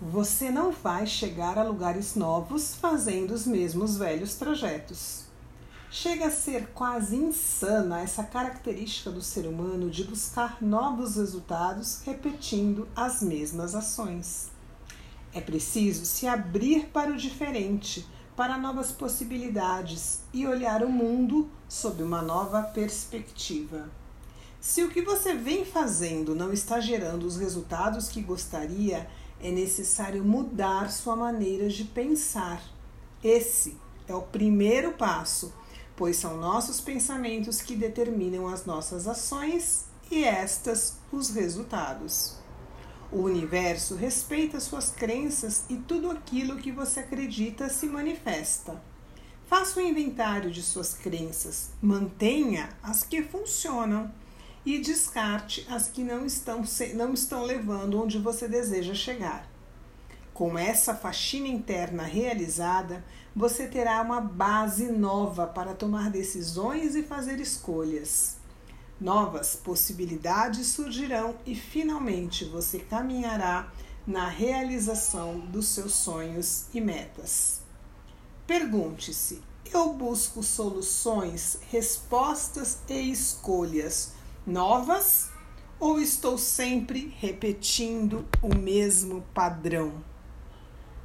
Você não vai chegar a lugares novos fazendo os mesmos velhos trajetos. Chega a ser quase insana essa característica do ser humano de buscar novos resultados repetindo as mesmas ações. É preciso se abrir para o diferente, para novas possibilidades e olhar o mundo sob uma nova perspectiva. Se o que você vem fazendo não está gerando os resultados que gostaria, é necessário mudar sua maneira de pensar. Esse é o primeiro passo, pois são nossos pensamentos que determinam as nossas ações e estas os resultados. O universo respeita suas crenças e tudo aquilo que você acredita se manifesta. Faça um inventário de suas crenças, mantenha as que funcionam e descarte as que não estão, não estão levando onde você deseja chegar. Com essa faxina interna realizada, você terá uma base nova para tomar decisões e fazer escolhas. Novas possibilidades surgirão e finalmente você caminhará na realização dos seus sonhos e metas. Pergunte-se: eu busco soluções, respostas e escolhas novas ou estou sempre repetindo o mesmo padrão?